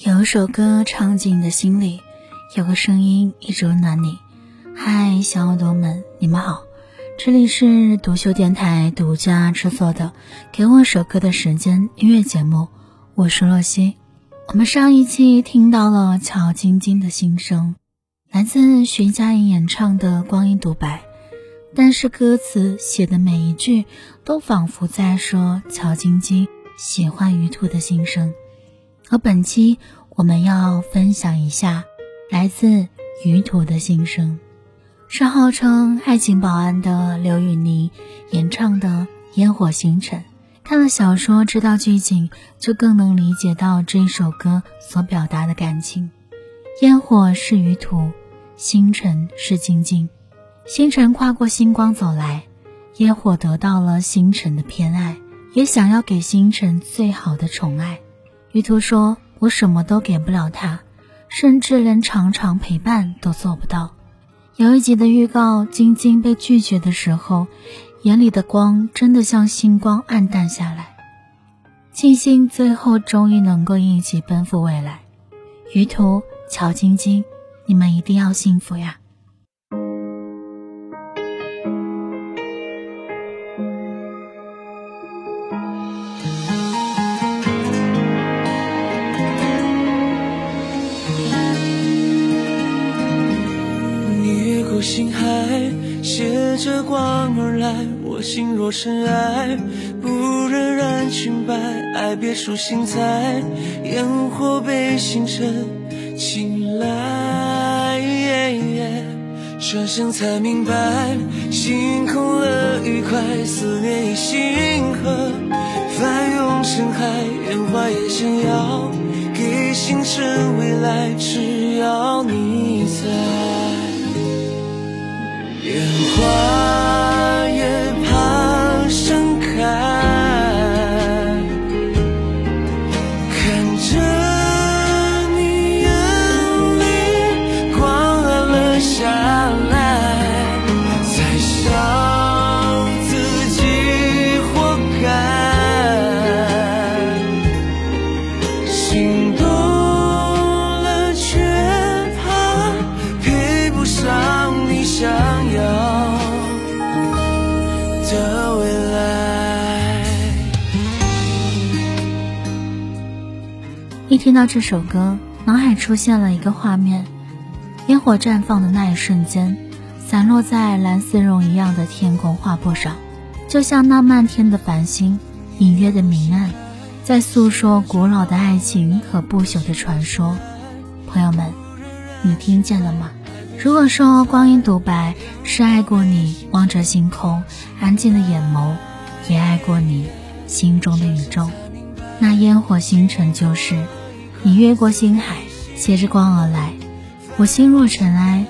有一首歌唱进你的心里，有个声音一直温暖你。嗨，小耳朵们，你们好，这里是独秀电台独家制作的《给我首歌的时间》音乐节目，我是洛西。我们上一期听到了乔晶晶的心声，来自徐佳莹演唱的《光阴独白》，但是歌词写的每一句都仿佛在说乔晶晶喜欢于途的心声。而本期我们要分享一下来自于途的心声，是号称爱情保安的刘宇宁演唱的《烟火星辰》。看了小说，知道剧情，就更能理解到这首歌所表达的感情。烟火是于途，星辰是晶晶。星辰跨过星光走来，烟火得到了星辰的偏爱，也想要给星辰最好的宠爱。于途说：“我什么都给不了他，甚至连常常陪伴都做不到。”有一集的预告，晶晶被拒绝的时候，眼里的光真的像星光暗淡下来。庆幸最后终于能够一起奔赴未来。于途、乔晶晶，你们一定要幸福呀！海携着光而来，我心若尘埃，不忍染裙摆。爱别出心裁，烟火被星辰青睐。转身才明白，心空了愉快，思念已星河翻涌成海，烟花也想要给星辰未来，只要你在。烟听到这首歌，脑海出现了一个画面：烟火绽放的那一瞬间，散落在蓝丝绒一样的天空画布上，就像那漫天的繁星，隐约的明暗，在诉说古老的爱情和不朽的传说。朋友们，你听见了吗？如果说光阴独白是爱过你，望着星空，安静的眼眸，也爱过你心中的宇宙，那烟火星辰就是你越过星海，携着光而来。我心若尘埃，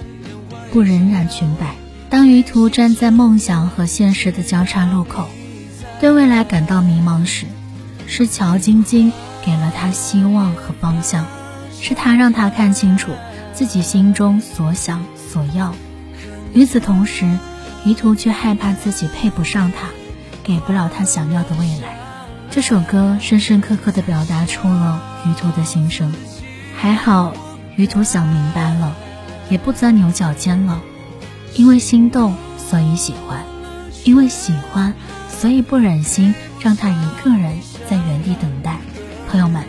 不忍染裙摆。当于途站在梦想和现实的交叉路口，对未来感到迷茫时，是乔晶晶给了他希望和方向，是他让他看清楚。自己心中所想所要，与此同时，于途却害怕自己配不上他，给不了他想要的未来。这首歌深深刻刻地表达出了于途的心声。还好，于途想明白了，也不钻牛角尖了。因为心动，所以喜欢；因为喜欢，所以不忍心让他一个人在原地等待。朋友们。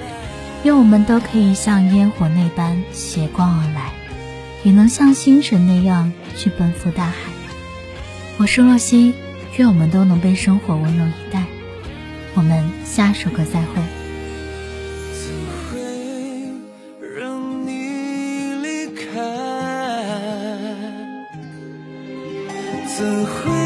愿我们都可以像烟火那般携光而来，也能像星辰那样去奔赴大海。我是若曦，愿我们都能被生活温柔以待。我们下首歌再会。怎会